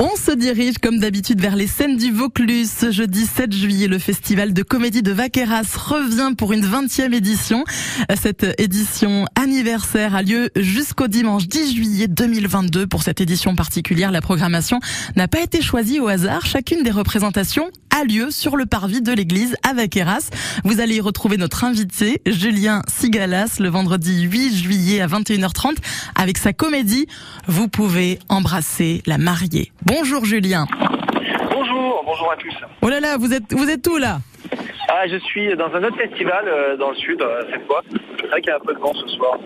On se dirige comme d'habitude vers les scènes du Vaucluse. Jeudi 7 juillet, le festival de comédie de Vaqueras revient pour une 20e édition. Cette édition anniversaire a lieu jusqu'au dimanche 10 juillet 2022. Pour cette édition particulière, la programmation n'a pas été choisie au hasard. Chacune des représentations a lieu sur le parvis de l'église à Vaqueras. Vous allez y retrouver notre invité, Julien Sigalas, le vendredi 8 juillet à 21h30 avec sa comédie Vous pouvez embrasser la mariée. Bonjour Julien. Bonjour, bonjour à tous. Oh là là, vous êtes, vous êtes où là? Ah, je suis dans un autre festival euh, dans le sud, euh, cette fois. C'est vrai qu'il y a un peu de vent ce soir.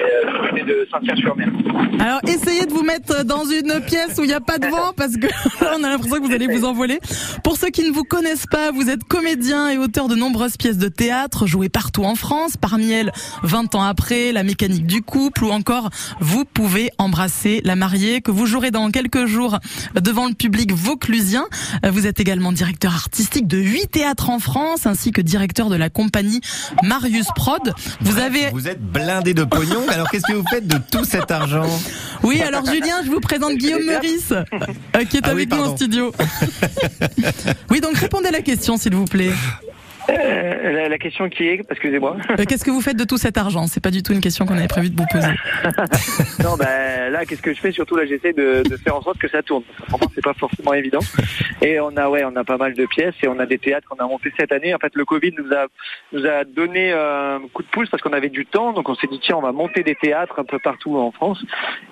Euh, de. Alors essayez de vous mettre dans une pièce où il n'y a pas de vent parce que on a l'impression que vous allez vous envoler. Pour ceux qui ne vous connaissent pas, vous êtes comédien et auteur de nombreuses pièces de théâtre jouées partout en France, parmi elles 20 ans après, La mécanique du couple ou encore Vous pouvez embrasser la mariée que vous jouerez dans quelques jours devant le public vauclusien. Vous êtes également directeur artistique de huit théâtres en France ainsi que directeur de la compagnie Marius Prod. Vous avez Vous êtes blindé de pognon, alors qu'est-ce que vous faites de tout cet argent Oui, alors Julien, je vous présente Guillaume Meurice, euh, qui est Ah oui, avec nous en studio. oui, donc répondez à la question, s'il vous plaît. Euh, la, la question qui est, excusez-moi. Euh, Qu'est-ce que vous faites de tout cet argent? C'est pas du tout une question qu'on avait prévu de vous poser. non, ben là, qu'est-ce que je fais? Surtout là, j'essaie de, de faire en sorte que ça tourne. Franchement, c'est pas forcément évident. Et on a, ouais, on a pas mal de pièces et on a des théâtres qu'on a montés cette année. En fait, le Covid nous a nous a donné euh, un coup de pouce parce qu'on avait du temps. Donc, on s'est dit tiens, on va monter des théâtres un peu partout en France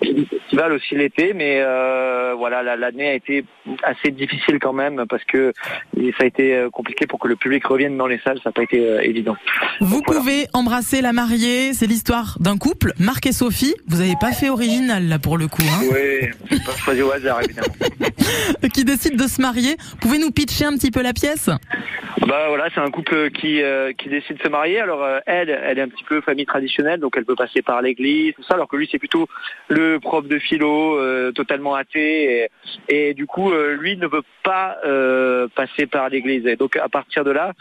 et des festivals aussi l'été. Mais euh, voilà, la- l'année a été assez difficile quand même parce que ça a été euh, compliqué pour que le public revienne dans les salles. Ça n'a pas été euh, évident. Vous pouvez embrasser la mariée. C'est l'histoire d'un couple, Marc et Sophie. Vous avez pas fait original là pour le coup, hein, Oui, j'ai pas choisi au hasard évidemment. qui décide de se marier. Pouvez nous pitcher un petit peu la pièce? Bah voilà, c'est un couple qui euh, qui décide de se marier. Alors euh, elle, elle est un petit peu famille traditionnelle, donc elle peut passer par l'église, tout ça. Alors que lui, c'est plutôt le prof de philo, euh, totalement athée, et, du coup, lui ne veut pas passer par l'église. Donc à partir de là,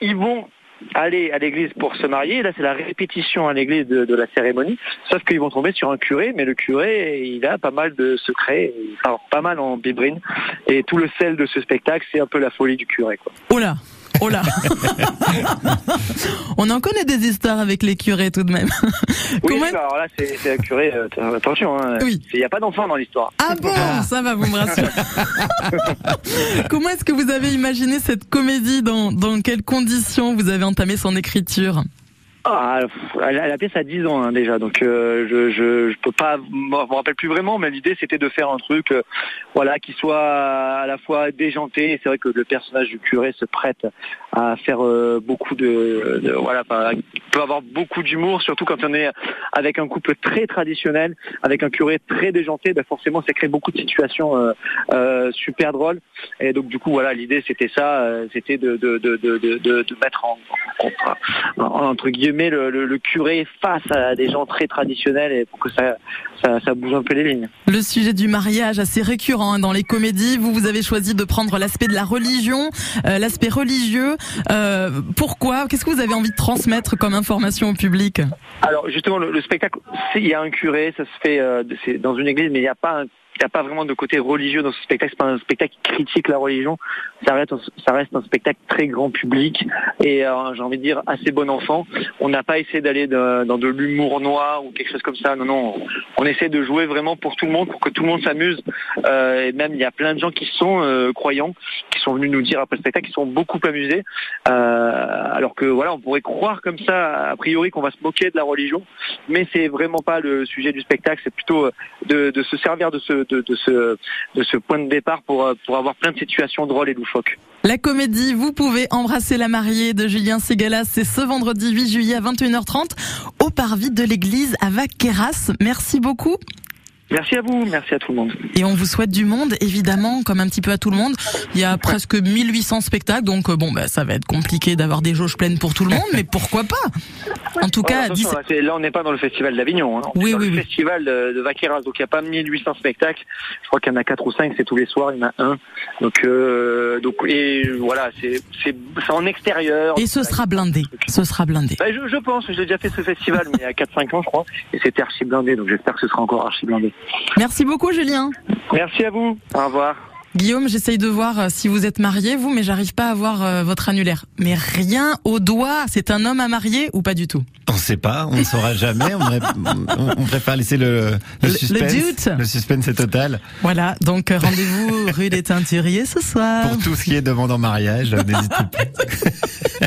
ils vont aller à l'église pour se marier. Là, c'est la répétition à l'église de, la cérémonie. Sauf qu'ils vont tomber sur un curé, mais le curé, il a pas mal de secrets, pas mal en bibrine. Et tout le sel de ce spectacle, c'est un peu la folie du curé. Quoi. Là Oh là On en connaît des histoires avec les curés tout de même. Oui, Comment- bah, alors là, c'est un curé. euh, attention, hein, Oui. il n'y a pas d'enfant dans l'histoire. Ah bon, ça va, vous me rassurez. Comment est-ce que vous avez imaginé cette comédie? Dans, dans quelles conditions vous avez entamé son écriture? Ah, pièce a 10 ans hein, déjà, donc euh, je, je je peux pas, je me rappelle plus vraiment, mais l'idée c'était de faire un truc, euh, voilà, qui soit à la fois déjanté. Et C'est vrai que le personnage du curé se prête à faire euh, beaucoup de, de- voilà, peut avoir beaucoup d'humour, surtout quand on est avec un couple très traditionnel, avec un curé très déjanté, ben forcément ça crée beaucoup de situations euh, euh, super drôles. Et donc du coup voilà, l'idée c'était ça, c'était de de, de, de, de, mettre en, en- en- entre guillemets le, le, le curé face à des gens très traditionnels et pour que ça, ça, ça bouge un peu les lignes. Le sujet du mariage assez récurrent hein, dans les comédies. Vous, vous avez choisi de prendre l'aspect de la religion, euh, l'aspect religieux. Euh, pourquoi? Qu'est-ce que vous avez envie de transmettre comme information au public? Alors justement le, le spectacle, il y a un curé, ça se fait euh, dans une église, mais il n'y a pas un il n'y a pas vraiment de côté religieux dans ce spectacle. C'est pas un spectacle qui critique la religion. Ça reste, ça reste un spectacle très grand public et euh, j'ai envie de dire assez bon enfant. On n'a pas essayé d'aller dans de l'humour noir ou quelque chose comme ça. Non, non. On essaie de jouer vraiment pour tout le monde, pour que tout le monde s'amuse. Euh, et même il y a plein de gens qui sont euh, croyants, qui sont venus nous dire après le spectacle, qui sont beaucoup amusés. Alors que voilà, on pourrait croire comme ça a priori qu'on va se moquer de la religion, mais c'est vraiment pas le sujet du spectacle. C'est plutôt de se servir de ce de, ce de ce point de départ pour euh, pour avoir plein de situations drôles et loufoques. La comédie Vous pouvez embrasser la mariée de Julien Segalas, c'est ce vendredi 8 juillet à 21h30 au parvis de l'église à Vaqueras. Merci beaucoup. Merci à vous, merci à tout le monde. Et on vous souhaite du monde, évidemment, comme un petit peu à tout le monde. Il y a presque 1800 spectacles, donc euh, bon, bah, ça va être compliqué d'avoir des jauges pleines pour tout le monde, mais pourquoi pas? En tout cas, attention, 17 là, on n'est pas dans le festival d'Avignon. Hein. On est Oui, dans oui, le oui. festival de, de Vaqueras, donc il n'y a pas 1800 spectacles. Je crois qu'il y en a quatre ou cinq, c'est tous les soirs, il y en a un. Donc, euh, donc et voilà, c'est c'est c'est en extérieur. et ce sera blindé. Ce sera blindé. Bah, je, je pense, j'ai déjà fait ce festival, mais il y a 4-5 ans, je crois, et c'était archi blindé, donc j'espère que ce sera encore archi blindé. Merci beaucoup, Julien. Merci à vous. Au revoir. Guillaume, j'essaye de voir euh, si vous êtes marié, vous, mais j'arrive pas à voir euh, votre annulaire. Mais rien au doigt. C'est un homme à marier ou pas du tout? On ne sait pas, on ne saura jamais. On, aurait- on- on préfère laisser le, le, Le- le suspense. doute. Le suspense est total. Voilà, donc euh, rendez-vous rue des Teinturiers ce soir. Pour tout ce qui est demande en mariage, n'hésitez pas.